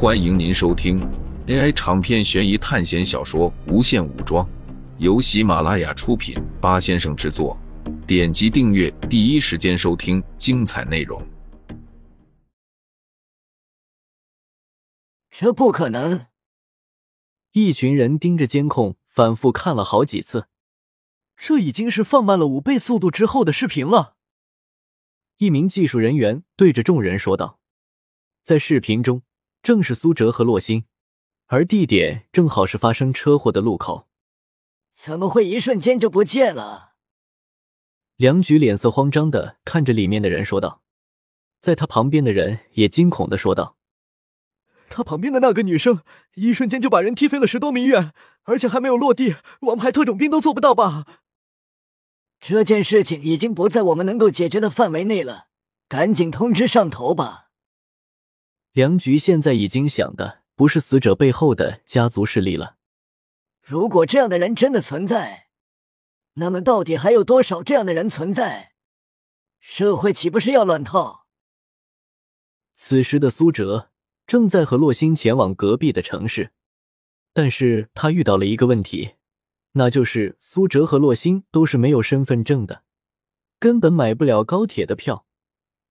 欢迎您收听 AI 长篇悬疑探险小说《无限武装》，由喜马拉雅出品，八先生制作。点击订阅，第一时间收听精彩内容。这不可能！一群人盯着监控，反复看了好几次。这已经是放慢了五倍速度之后的视频了。一名技术人员对着众人说道：“在视频中。”正是苏哲和洛星，而地点正好是发生车祸的路口。怎么会一瞬间就不见了？梁局脸色慌张的看着里面的人说道，在他旁边的人也惊恐的说道：“他旁边的那个女生，一瞬间就把人踢飞了十多米远，而且还没有落地，王牌特种兵都做不到吧？”这件事情已经不在我们能够解决的范围内了，赶紧通知上头吧。梁局现在已经想的不是死者背后的家族势力了。如果这样的人真的存在，那么到底还有多少这样的人存在？社会岂不是要乱套？此时的苏哲正在和洛星前往隔壁的城市，但是他遇到了一个问题，那就是苏哲和洛星都是没有身份证的，根本买不了高铁的票。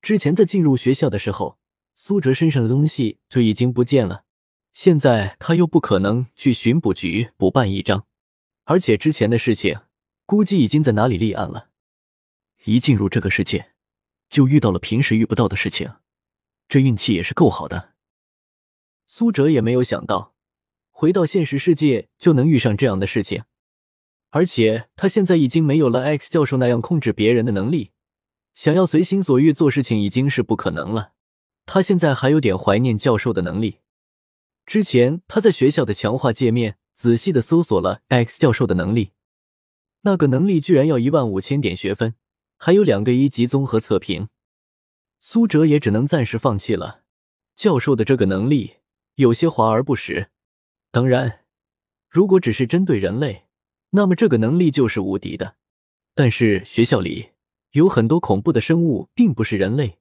之前在进入学校的时候。苏哲身上的东西就已经不见了，现在他又不可能去巡捕局补办一张，而且之前的事情估计已经在哪里立案了。一进入这个世界，就遇到了平时遇不到的事情，这运气也是够好的。苏哲也没有想到，回到现实世界就能遇上这样的事情，而且他现在已经没有了 X 教授那样控制别人的能力，想要随心所欲做事情已经是不可能了。他现在还有点怀念教授的能力。之前他在学校的强化界面仔细的搜索了 X 教授的能力，那个能力居然要一万五千点学分，还有两个一级综合测评。苏哲也只能暂时放弃了。教授的这个能力有些华而不实。当然，如果只是针对人类，那么这个能力就是无敌的。但是学校里有很多恐怖的生物，并不是人类。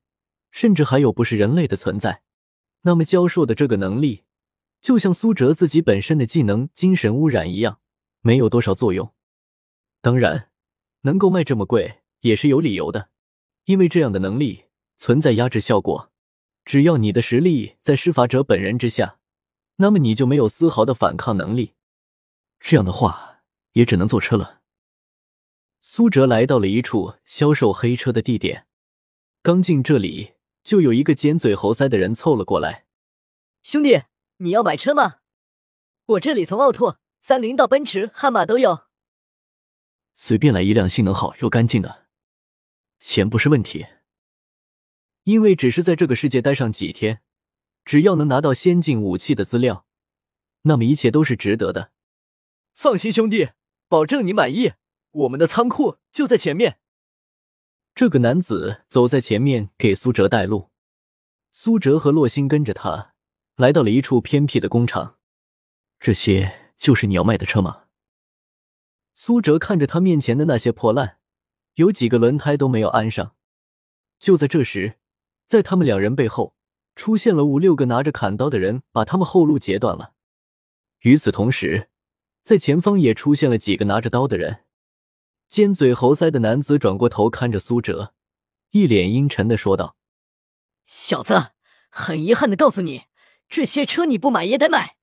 甚至还有不是人类的存在，那么教授的这个能力，就像苏哲自己本身的技能精神污染一样，没有多少作用。当然，能够卖这么贵也是有理由的，因为这样的能力存在压制效果，只要你的实力在施法者本人之下，那么你就没有丝毫的反抗能力。这样的话，也只能坐车了。苏哲来到了一处销售黑车的地点，刚进这里。就有一个尖嘴猴腮的人凑了过来，兄弟，你要买车吗？我这里从奥拓、三菱到奔驰、悍马都有，随便来一辆性能好又干净的，钱不是问题。因为只是在这个世界待上几天，只要能拿到先进武器的资料，那么一切都是值得的。放心，兄弟，保证你满意。我们的仓库就在前面。这个男子走在前面，给苏哲带路。苏哲和洛星跟着他，来到了一处偏僻的工厂。这些就是你要卖的车吗？苏哲看着他面前的那些破烂，有几个轮胎都没有安上。就在这时，在他们两人背后出现了五六个拿着砍刀的人，把他们后路截断了。与此同时，在前方也出现了几个拿着刀的人。尖嘴猴腮的男子转过头看着苏哲，一脸阴沉的说道：“小子，很遗憾的告诉你，这些车你不买也得买。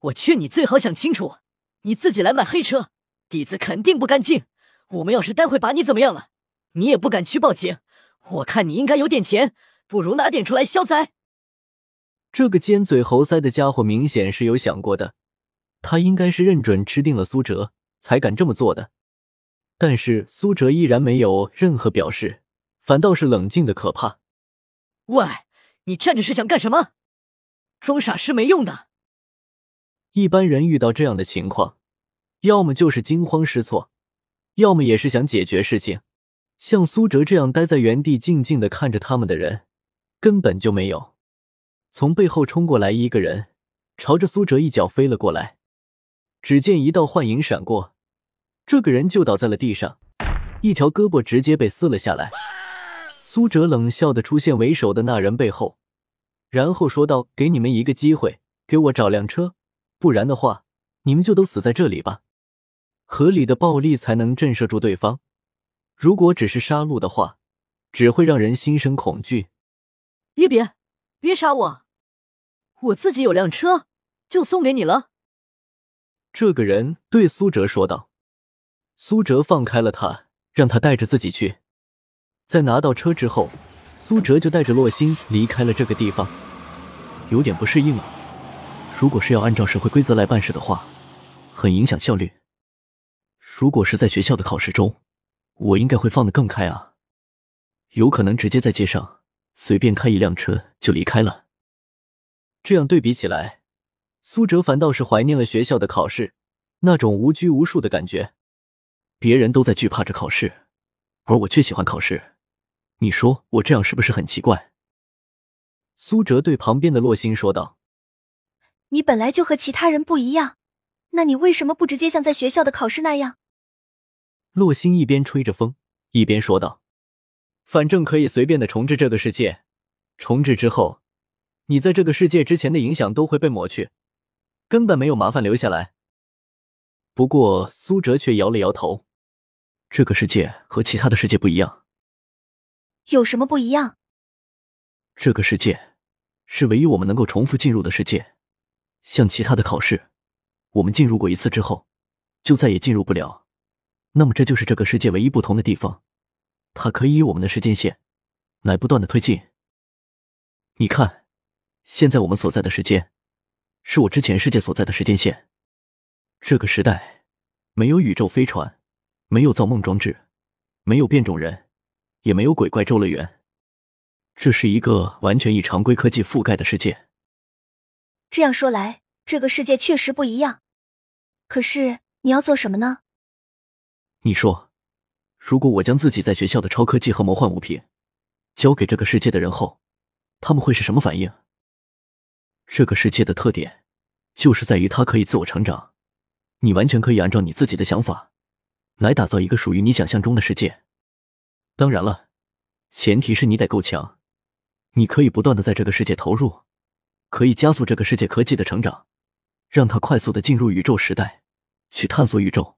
我劝你最好想清楚，你自己来买黑车，底子肯定不干净。我们要是待会把你怎么样了，你也不敢去报警。我看你应该有点钱，不如拿点出来消灾。”这个尖嘴猴腮的家伙明显是有想过的，他应该是认准吃定了苏哲，才敢这么做的。但是苏哲依然没有任何表示，反倒是冷静的可怕。喂，你站着是想干什么？装傻是没用的。一般人遇到这样的情况，要么就是惊慌失措，要么也是想解决事情。像苏哲这样待在原地静静的看着他们的人，根本就没有。从背后冲过来一个人，朝着苏哲一脚飞了过来。只见一道幻影闪过。这个人就倒在了地上，一条胳膊直接被撕了下来。苏哲冷笑的出现为首的那人背后，然后说道：“给你们一个机会，给我找辆车，不然的话，你们就都死在这里吧。合理的暴力才能震慑住对方，如果只是杀戮的话，只会让人心生恐惧。”别别，别杀我！我自己有辆车，就送给你了。这个人对苏哲说道。苏哲放开了他，让他带着自己去。在拿到车之后，苏哲就带着洛星离开了这个地方。有点不适应啊，如果是要按照社会规则来办事的话，很影响效率。如果是在学校的考试中，我应该会放得更开啊，有可能直接在街上随便开一辆车就离开了。这样对比起来，苏哲反倒是怀念了学校的考试，那种无拘无束的感觉。别人都在惧怕着考试，而我却喜欢考试。你说我这样是不是很奇怪？苏哲对旁边的洛星说道：“你本来就和其他人不一样，那你为什么不直接像在学校的考试那样？”洛星一边吹着风，一边说道：“反正可以随便的重置这个世界，重置之后，你在这个世界之前的影响都会被抹去，根本没有麻烦留下来。”不过苏哲却摇了摇头。这个世界和其他的世界不一样，有什么不一样？这个世界是唯一我们能够重复进入的世界，像其他的考试，我们进入过一次之后，就再也进入不了。那么这就是这个世界唯一不同的地方，它可以以我们的时间线来不断的推进。你看，现在我们所在的时间，是我之前世界所在的时间线。这个时代没有宇宙飞船。没有造梦装置，没有变种人，也没有鬼怪周乐园。这是一个完全以常规科技覆盖的世界。这样说来，这个世界确实不一样。可是你要做什么呢？你说，如果我将自己在学校的超科技和魔幻物品交给这个世界的人后，他们会是什么反应？这个世界的特点就是在于它可以自我成长，你完全可以按照你自己的想法。来打造一个属于你想象中的世界。当然了，前提是你得够强。你可以不断的在这个世界投入，可以加速这个世界科技的成长，让它快速的进入宇宙时代，去探索宇宙，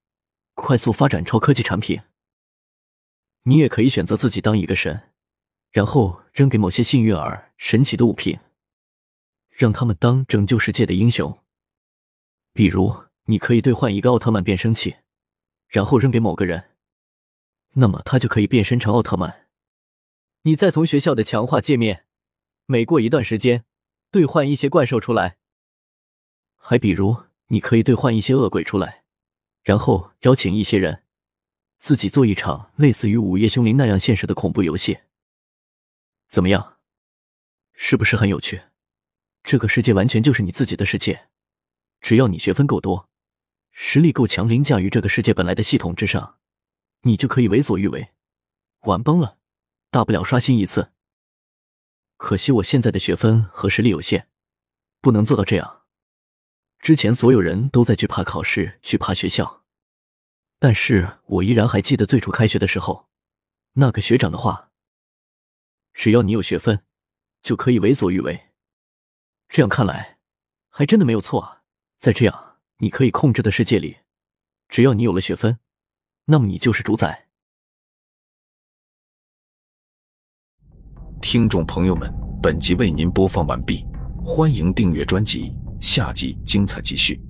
快速发展超科技产品。你也可以选择自己当一个神，然后扔给某些幸运儿神奇的物品，让他们当拯救世界的英雄。比如，你可以兑换一个奥特曼变声器。然后扔给某个人，那么他就可以变身成奥特曼。你再从学校的强化界面，每过一段时间兑换一些怪兽出来。还比如，你可以兑换一些恶鬼出来，然后邀请一些人，自己做一场类似于午夜凶铃那样现实的恐怖游戏。怎么样？是不是很有趣？这个世界完全就是你自己的世界，只要你学分够多。实力够强，凌驾于这个世界本来的系统之上，你就可以为所欲为。玩崩了，大不了刷新一次。可惜我现在的学分和实力有限，不能做到这样。之前所有人都在惧怕考试，惧怕学校，但是我依然还记得最初开学的时候，那个学长的话：只要你有学分，就可以为所欲为。这样看来，还真的没有错啊。再这样。你可以控制的世界里，只要你有了血分，那么你就是主宰。听众朋友们，本集为您播放完毕，欢迎订阅专辑，下集精彩继续。